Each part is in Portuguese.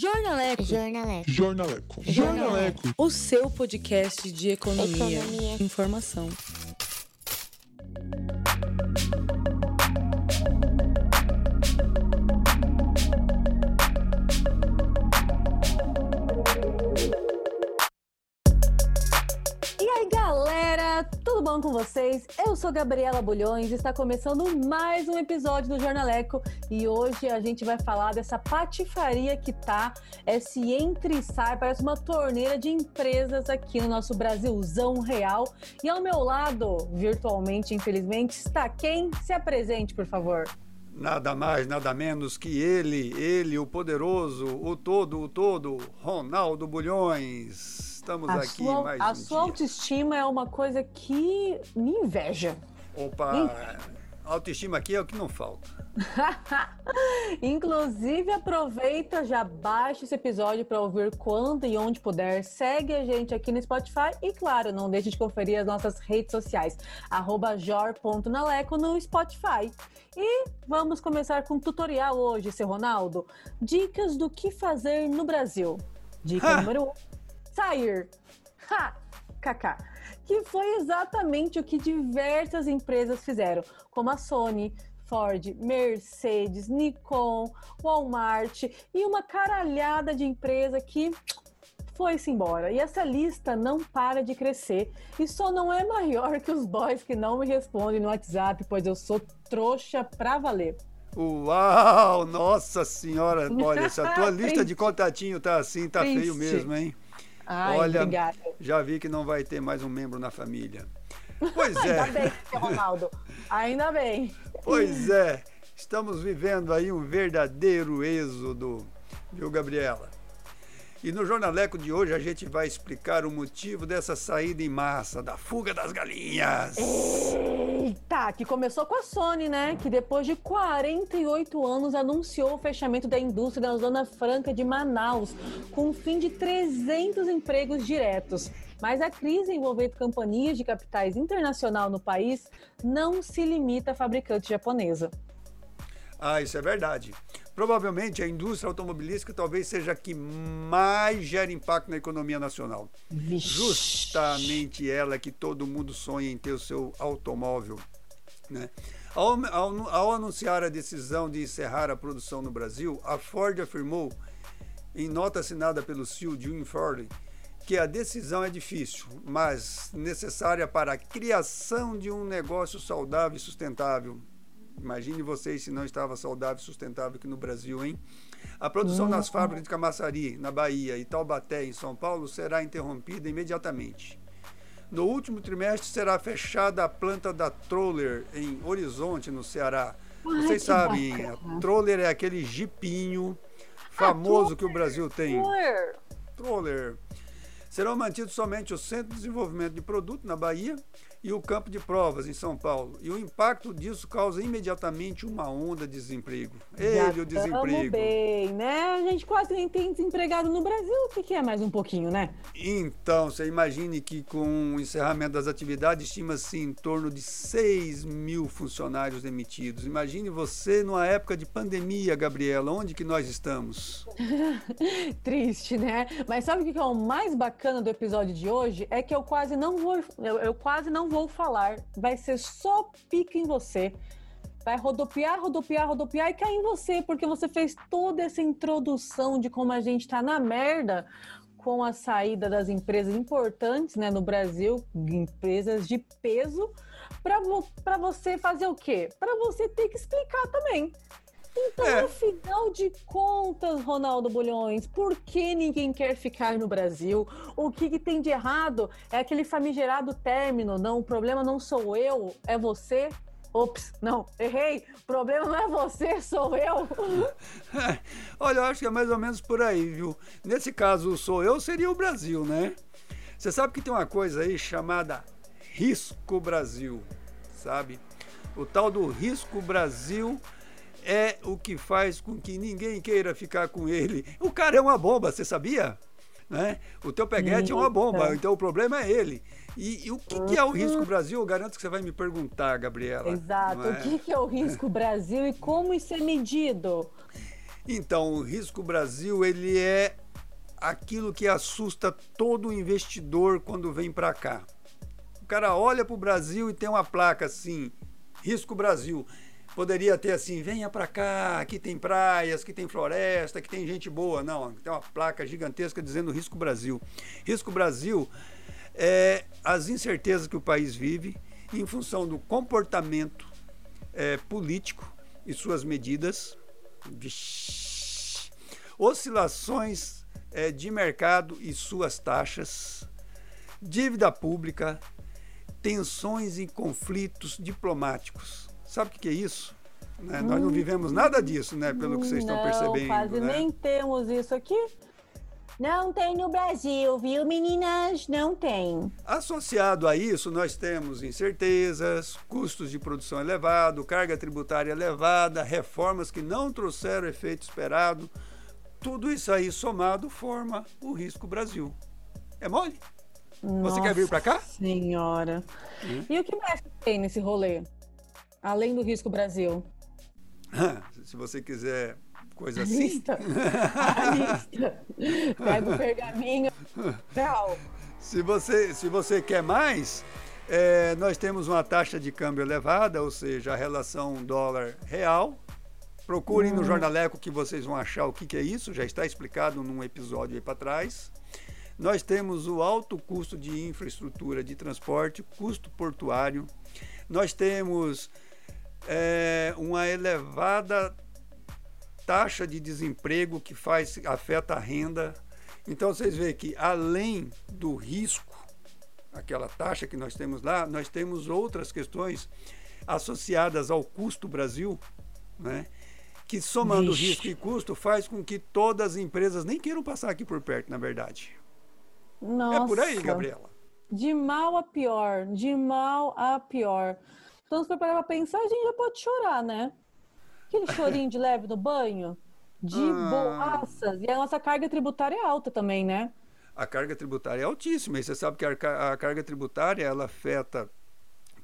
Jornaleco. Jornaleco. Jornaleco. Jornaleco. O seu podcast de economia. Economia. Informação. Vocês? Eu sou Gabriela Bulhões está começando mais um episódio do Jornaleco e hoje a gente vai falar dessa patifaria que tá esse entre e sai, parece uma torneira de empresas aqui no nosso Brasilzão real. E ao meu lado, virtualmente, infelizmente, está quem? Se apresente, por favor. Nada mais, nada menos que ele, ele, o poderoso, o todo, o todo, Ronaldo Bulhões. Estamos A aqui sua, mais a um sua dia. autoestima é uma coisa que me inveja. Opa, autoestima aqui é o que não falta. Inclusive, aproveita, já baixa esse episódio para ouvir quando e onde puder. Segue a gente aqui no Spotify e, claro, não deixe de conferir as nossas redes sociais, arroba jor.naleco no Spotify. E vamos começar com um tutorial hoje, seu Ronaldo. Dicas do que fazer no Brasil. Dica Ha! número 1. Um, sair. Ha! Kaká. Que foi exatamente o que diversas empresas fizeram, como a Sony, Ford, Mercedes, Nikon, Walmart e uma caralhada de empresa que foi-se embora. E essa lista não para de crescer e só não é maior que os boys que não me respondem no WhatsApp, pois eu sou trouxa pra valer. Uau, nossa senhora, olha, se a tua lista de contatinho tá assim, tá feio mesmo, hein? Ai, Olha, obrigada. Já vi que não vai ter mais um membro na família. Pois Ainda é. bem, seu Ronaldo. Ainda bem. Pois é, estamos vivendo aí um verdadeiro êxodo, viu, Gabriela? E no Jornaleco de hoje a gente vai explicar o motivo dessa saída em massa, da fuga das galinhas. Eita, que começou com a Sony, né? Que depois de 48 anos anunciou o fechamento da indústria da Zona Franca de Manaus, com o fim de 300 empregos diretos. Mas a crise envolvendo companhias de capitais internacional no país não se limita à fabricante japonesa. Ah, isso é verdade. Provavelmente a indústria automobilística talvez seja a que mais gera impacto na economia nacional. Vixe. Justamente ela que todo mundo sonha em ter o seu automóvel. Né? Ao, ao- ao anunciar a decisão de encerrar a produção no Brasil, a Ford afirmou, em nota assinada pelo CEO Jim Ford, que a decisão é difícil, mas necessária para a criação de um negócio saudável e sustentável. Imagine vocês se não estava saudável e sustentável aqui no Brasil, hein? A produção nas fábricas de Camaçari, na Bahia, e Taubaté, em São Paulo, será interrompida imediatamente. No último trimestre será fechada a planta da Troller em Horizonte, no Ceará. Ai, Vocês sabem, bacana. a Troller é aquele jipinho famoso que o Brasil tem. Troller. Serão mantidos somente o Centro de Desenvolvimento de Produto na Bahia e o Campo de Provas em São Paulo. E o impacto disso causa imediatamente uma onda de desemprego. Já Ele, o desemprego. bem, né? A gente quase nem tem desempregado no Brasil. O que, que é mais um pouquinho, né? Então, você imagine que com o encerramento das atividades, estima-se em torno de 6 mil funcionários demitidos. Imagine você numa época de pandemia, Gabriela, onde que nós estamos? Triste, né? Mas sabe o que que é o mais bacana do episódio de hoje? É que eu quase não vou, eu, eu quase não vou falar. Vai ser só pica em você. Vai rodopiar, rodopiar, rodopiar e cair em você, porque você fez toda essa introdução de como a gente tá na merda com a saída das empresas importantes, né, no Brasil, empresas de peso, para vo você fazer o quê? Para você ter que explicar também. Então, É. afinal de contas, Ronaldo Bulhões, por que ninguém quer ficar no Brasil? O que, que tem de errado? É aquele famigerado término, não, o problema não sou eu, é você? Ops, não, errei. O problema não é você, sou eu. Olha, eu acho que é mais ou menos por aí, viu? Nesse caso, sou eu, seria o Brasil, né? Você sabe que tem uma coisa aí chamada Risco Brasil, sabe? O tal do Risco Brasil é o que faz com que ninguém queira ficar com ele. O cara é uma bomba, você sabia? Né? O teu peguete é uma bomba, então o problema é ele. E, e o que, que é o Risco Brasil? Eu garanto que você vai me perguntar, Gabriela. Exato. é? O que, que é o risco Brasil e como isso é medido? Então, o risco Brasil ele é aquilo que assusta todo investidor quando vem para cá. O cara olha para o Brasil e tem uma placa assim, risco Brasil. Poderia ter assim, venha para cá, aqui tem praias, aqui tem floresta, aqui tem gente boa. Não, tem uma placa gigantesca dizendo risco Brasil. Risco Brasil é as incertezas que o país vive em função do comportamento é, político e suas medidas, oscilações é, de mercado e suas taxas, dívida pública, tensões e conflitos diplomáticos. Sabe o que é isso? Né? Hum, Nós não vivemos nada disso, né? Pelo que vocês não, estão percebendo. Quase né? nem temos isso aqui. Não tem no Brasil, viu, meninas? Não tem. Associado a isso, nós temos incertezas, custos de produção elevado, carga tributária elevada, reformas que não trouxeram efeito esperado. Tudo isso aí somado forma o risco Brasil. É mole? Nossa Você quer vir para cá? Senhora. Hum? E o que mais tem nesse rolê? Além do risco Brasil? Se você quiser coisa assim. Lista. A lista. Pega o pergaminho. Tchau. Se você, se você quer mais, é, nós temos uma taxa de câmbio elevada, ou seja, a relação dólar-real. Procurem hum. no Jornaleco que vocês vão achar o que, que é isso, já está explicado num episódio aí para trás. Nós temos o alto custo de infraestrutura de transporte, custo portuário. Nós temos é, uma elevada taxa de desemprego que faz afeta a renda. Então vocês veem que além do risco, aquela taxa que nós temos lá, nós temos outras questões associadas ao custo Brasil, né? que somando Vixe. risco e custo faz com que todas as empresas nem queiram passar aqui por perto, na verdade. Nossa. É por aí, Gabriela. De mal a pior, de mal a pior. Então, se for parar pra pensar, a gente já pode chorar, né? Aquele chorinho de leve no banho, de ah. boaças. E a nossa carga tributária é alta também, né? A carga tributária é altíssima. E você sabe que a, a carga tributária ela afeta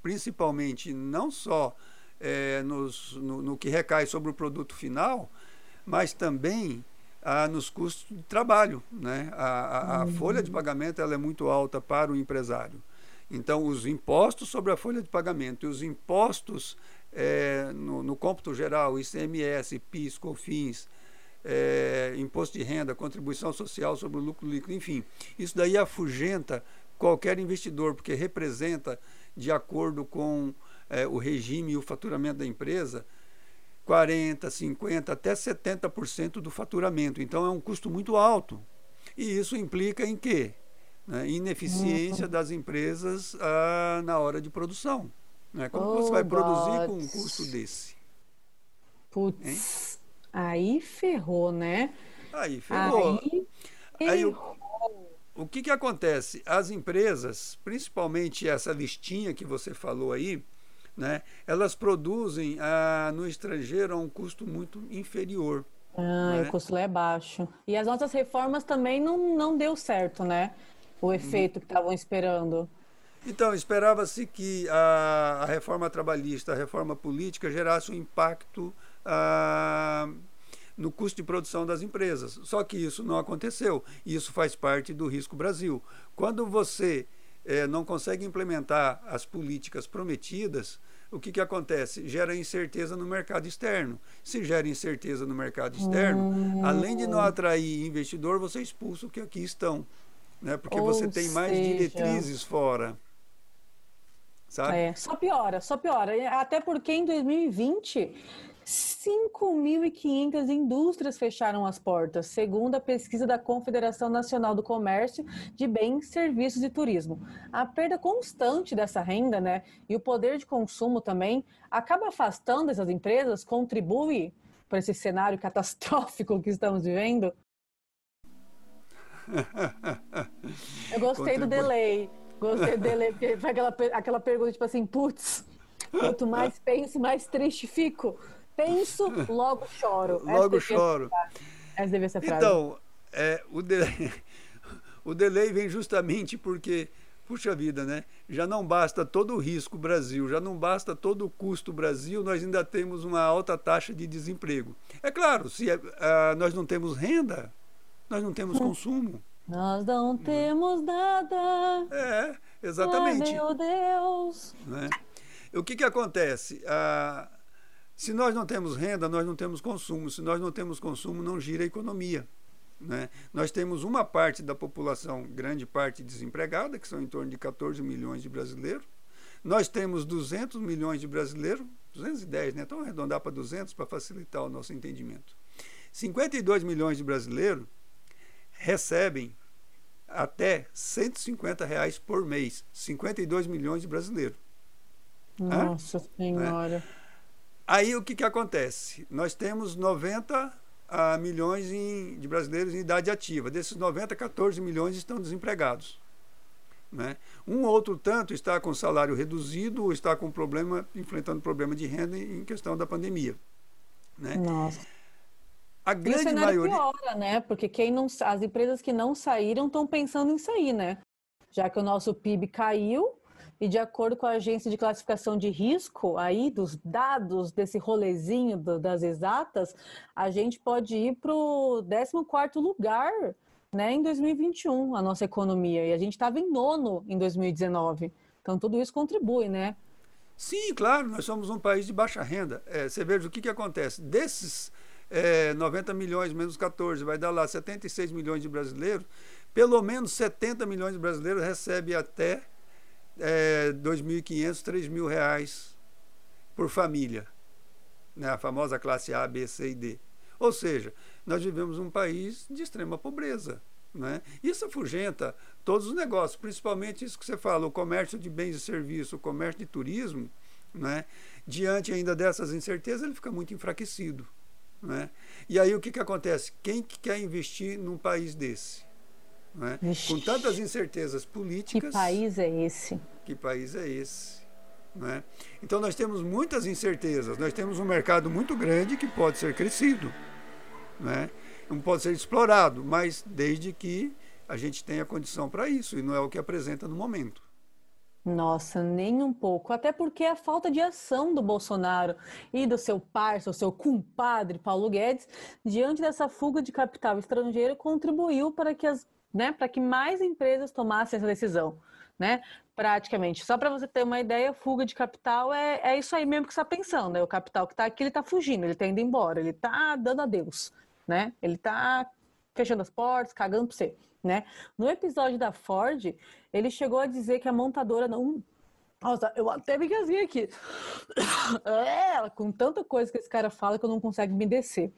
principalmente não só é, nos, no, no, que recai sobre o produto final, mas também ah, nos custos de trabalho. Né? A, a, a uhum. folha de pagamento ela é muito alta para o empresário. Então, os impostos sobre a folha de pagamento e os impostos é, no, no cômputo geral, ICMS, PIS, COFINS, é, imposto de renda, contribuição social sobre o lucro líquido, enfim, isso daí afugenta qualquer investidor, porque representa, de acordo com é, o regime e o faturamento da empresa, 40, 50, até 70% do faturamento. Então é um custo muito alto. E isso implica em quê? Né? Ineficiência uhum. das empresas ah, na hora de produção. Né? Como oh, você vai produzir com um custo desse? Putz, aí ferrou, né? Aí ferrou. Aí, aí o, o que, que acontece? As empresas, principalmente essa listinha que você falou aí, né, elas produzem ah, no estrangeiro a um custo muito inferior. Ah, né? o custo lá é baixo. E as nossas reformas também não, não deu certo, né? O efeito que estavam esperando. Então, esperava-se que a, a, reforma trabalhista, a reforma política gerasse um impacto ah, no custo de produção das empresas. Só que isso não aconteceu. Isso faz parte do risco Brasil. Quando você eh, não consegue implementar as políticas prometidas, o que, que acontece? Gera incerteza no mercado externo. Se gera incerteza no mercado externo, hum. além de não atrair investidor, você expulsa o que aqui estão. Né? Porque Ou você tem mais seja... diretrizes fora sabe? É, só piora, só piora. Até porque em 2020, 5.500 indústrias fecharam as portas, segundo a pesquisa da Confederação Nacional do Comércio de Bens, Serviços e Turismo. A perda constante dessa renda, né, e o poder de consumo também, acaba afastando essas empresas, contribui para esse cenário catastrófico que estamos vivendo? Eu gostei do delay. Gostei dele, porque foi aquela, aquela pergunta, tipo assim, putz, quanto mais penso, mais triste fico. Penso, logo choro. Logo Essa choro. Essa ser a frase. Então, é, o, delay, o delay vem justamente porque puxa vida, né? Já não basta todo o risco Brasil, já não basta todo o custo Brasil, nós ainda temos uma alta taxa de desemprego. É claro, se uh, nós não temos renda, nós não temos consumo. Nós não temos nada. É, exatamente. Ah, meu Deus. Né? O que, que acontece? Uh, se nós não temos renda, nós não temos consumo. Se nós não temos consumo, não gira a economia. Né? Nós temos uma parte da população, grande parte desempregada, que são em torno de 14 milhões de brasileiros. Nós temos 200 milhões de brasileiros, 210, né? Então arredondar para 200 para facilitar o nosso entendimento. 52 milhões de brasileiros recebem até 150 reais por mês. 52 milhões de brasileiros. Nossa Senhora. Né? Aí o que, que acontece? Nós temos 90 a milhões em, de brasileiros em idade ativa. Desses 90, 14 milhões estão desempregados. Né? Um outro tanto está com salário reduzido ou está com problema, enfrentando problema de renda em questão da pandemia. Né? Nossa. A grande Isso maioria. Piora, né? Porque quem não, as empresas que não saíram estão pensando em sair, né? Já que o nosso PIB caiu, e de acordo com a agência de classificação de risco, aí dos dados desse rolezinho do, das exatas, a gente pode ir para o 14 lugar né, em 2021, a nossa economia. E a gente estava em nono em 2019. Então tudo isso contribui, né? Sim, claro, nós somos um país de baixa renda. É, você veja o que, que acontece. Desses é, 90 milhões menos 14, vai dar lá 76 milhões de brasileiros, pelo menos 70 milhões de brasileiros recebem até é, 2.500, 3.000 reais por família. Né? A famosa classe A, B, C e D. Ou seja, nós vivemos um país de extrema pobreza. Né? Isso afugenta todos os negócios, principalmente isso que você fala, o comércio de bens e serviços, o comércio de turismo, né? diante ainda dessas incertezas, ele fica muito enfraquecido. Né? E aí o que, que acontece? Quem que quer investir num país desse? Né? Com tantas incertezas políticas. Que país é esse? Que país é esse? Né? Então nós temos muitas incertezas. Nós temos um mercado muito grande que pode ser crescido, né? não pode ser explorado, mas desde que a gente tenha condição para isso, e não é o que apresenta no momento. Nossa, nem um pouco. Até porque a falta de ação do Bolsonaro e do seu parceiro, seu compadre Paulo Guedes, diante dessa fuga de capital estrangeiro, contribuiu para que as né, para que mais empresas tomassem essa decisão, né? Praticamente. Só para você ter uma ideia, fuga de capital é, é isso aí mesmo que você está pensando. Né? O capital que está aqui, ele está fugindo, ele está indo embora, ele está dando adeus, né? Ele está fechando as portas, cagando para você, né? No episódio da Ford, ele chegou a dizer que a montadora não nossa, eu até me engasguei aqui. É, com tanta coisa que esse cara fala que eu não consigo me descer.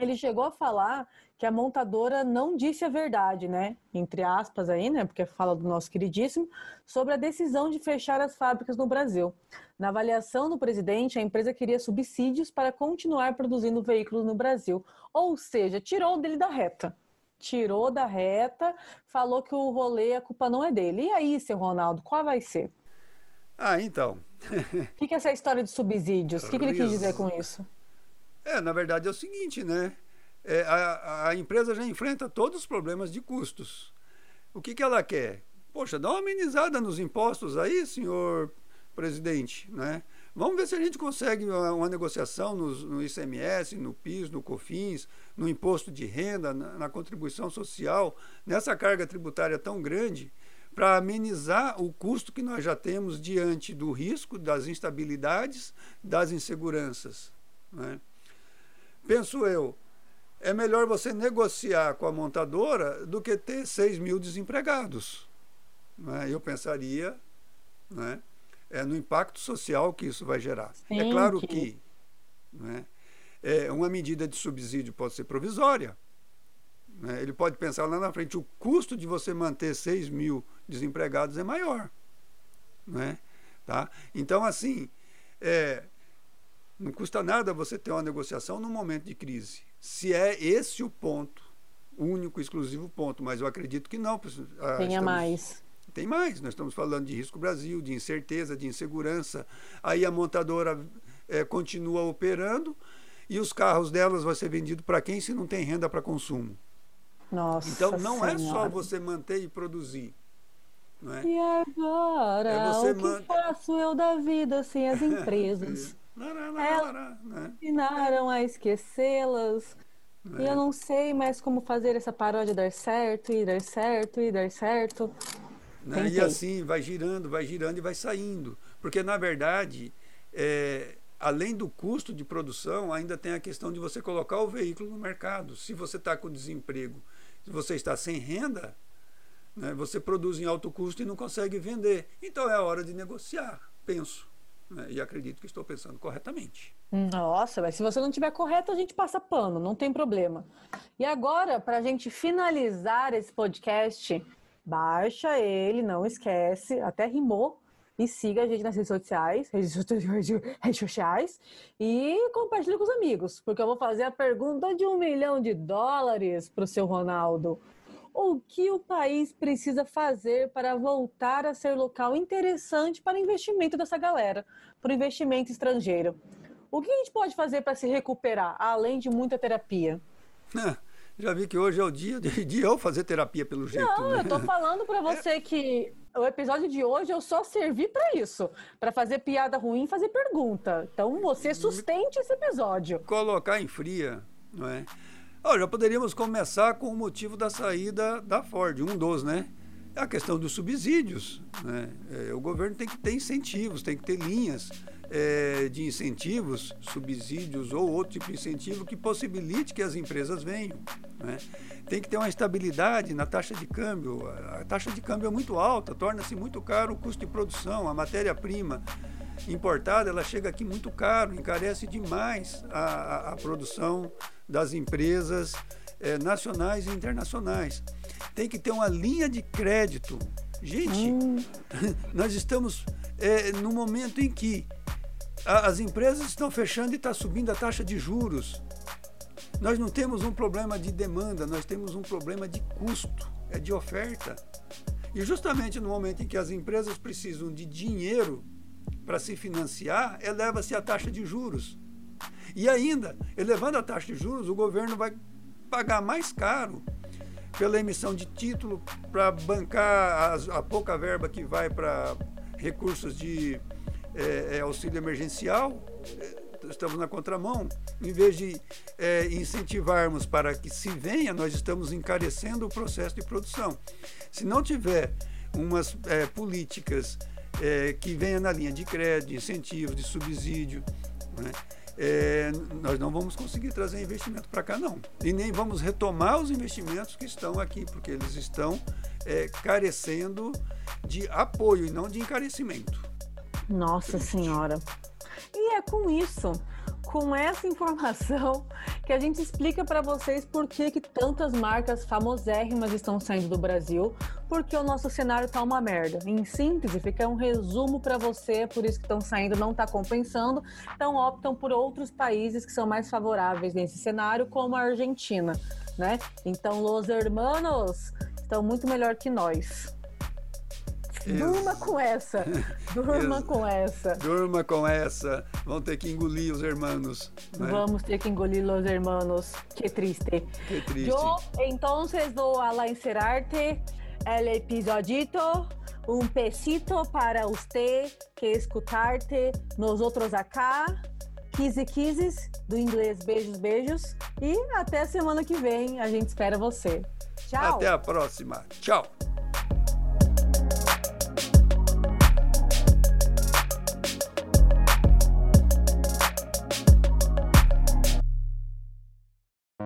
Ele chegou a falar que a montadora não disse a verdade, né? Entre aspas aí, né? Porque fala do nosso queridíssimo, sobre a decisão de fechar as fábricas no Brasil. Na avaliação do presidente, a empresa queria subsídios para continuar produzindo veículos no Brasil. Ou seja, tirou dele da reta. Tirou da reta, falou que o rolê, a culpa não é dele. E aí, seu Ronaldo, qual vai ser? Ah, então. O que, que é essa história de subsídios? O que, que ele quis dizer com isso? É, na verdade é o seguinte, né? É, a, a, empresa já enfrenta todos os problemas de custos. O que, que ela quer? Poxa, dá uma amenizada nos impostos aí, senhor presidente, né? Vamos ver se a gente consegue uma, uma negociação no, no, ICMS, no PIS, no COFINS, no imposto de renda, na, na contribuição social, nessa carga tributária tão grande, para amenizar o custo que nós já temos diante do risco, das instabilidades, das inseguranças. Né? Penso eu, é melhor você negociar com a montadora do que ter 6 mil desempregados. Né? Eu pensaria né, é, no impacto social que isso vai gerar. É Sim, é claro que né, é, uma medida de subsídio pode ser provisória. Né? Ele pode pensar lá na frente, o custo de você manter 6 mil desempregados é maior. Né? Tá? Então, assim, é, não custa nada você ter uma negociação num momento de crise se é esse o ponto, único, exclusivo ponto, mas eu acredito que não. Ah, Tenha estamos, mais. Tem mais. Nós estamos falando de risco Brasil, de incerteza, de insegurança. Aí a montadora é, continua operando e os carros delas vão ser vendidos para quem se não tem renda para consumo. Nossa então não senhora. é só você manter e produzir. Não é? E agora, É o que man- faço eu da vida sem as empresas? Lará, É. Ensinaram a esquecê-las. E É. eu não sei mais como fazer essa paródia dar certo, e dar certo, e dar certo. né? E assim vai girando, vai girando e vai saindo. Porque, na verdade, é, além do custo de produção, ainda tem a questão de você colocar o veículo no mercado. Se você está com desemprego, se você está sem renda, né, você produz em alto custo e não consegue vender. Então é a hora de negociar, penso. Né? E acredito que estou pensando corretamente. Nossa, mas se você não tiver correto, a gente passa pano, não tem problema. E agora, para a gente finalizar esse podcast, baixa ele, não esquece, até rimou, e siga a gente nas redes sociais, redes sociais, e compartilhe com os amigos, porque eu vou fazer a pergunta de um milhão de dólares para o seu Ronaldo. O que o país precisa fazer para voltar a ser local interessante para investimento dessa galera, para o investimento estrangeiro? O que a gente pode fazer para se recuperar, além de muita terapia? Já vi que hoje é o dia de, de eu fazer terapia pelo jeito. Não, né? eu tô falando para você que o episódio de hoje eu só servi para isso, para fazer piada ruim e fazer pergunta. Então você sustente esse episódio. colocar em fria, não é? Ó, já poderíamos começar com o motivo da saída da Ford, um dos, né? É a questão dos subsídios. Né? É, o governo tem que ter incentivos, tem que ter linhas é, de incentivos, subsídios ou outro tipo de incentivo que possibilite que as empresas venham. Né? Tem que ter uma estabilidade na taxa de câmbio. A taxa de câmbio é muito alta, torna-se muito caro o custo de produção, a matéria-prima importada, ela chega aqui muito caro, encarece demais a, a- a produção das empresas eh, nacionais e internacionais. Tem que ter uma linha de crédito. Gente, nós estamos eh, no momento em que a- as empresas estão fechando e está subindo a taxa de juros. Nós não temos um problema de demanda, nós temos um problema de custo, é de oferta. E justamente no momento em que as empresas precisam de dinheiro para se financiar, eleva-se a taxa de juros. E ainda, elevando a taxa de juros, o governo vai pagar mais caro pela emissão de título para bancar as- a pouca verba que vai para recursos de eh, eh, auxílio emergencial. Eh, Estamos na contramão. Em vez de eh, incentivarmos para que se venha, nós estamos encarecendo o processo de produção. Se não tiver umas eh, políticas eh, que venham na linha de crédito, de incentivo, de subsídio, né? é, nós não vamos conseguir trazer investimento para cá, não. E nem vamos retomar os investimentos que estão aqui, porque eles estão é, carecendo de apoio e não de encarecimento. Nossa Senhora. E é com isso, com essa informação, que a gente explica para vocês por que, que tantas marcas famosérrimas estão saindo do Brasil, porque o nosso cenário tá uma merda. Em síntese, fica um resumo para você, por isso que estão saindo, não está compensando, então optam por outros países que são mais favoráveis nesse cenário, como a Argentina, né? Então, os hermanos estão muito melhor que nós. Durma com essa. Durma com essa. Durma com essa, vão ter que engolir os hermanos. né? Vamos ter que engolir los hermanos. Que triste. Que triste. Yo entonces voy a encerrarte el episodito. Un pesito para usted que escutarte nosotros acá. Quise quises do inglês beijos beijos e até semana que vem a gente espera você. Tchau. Até a próxima. Tchau.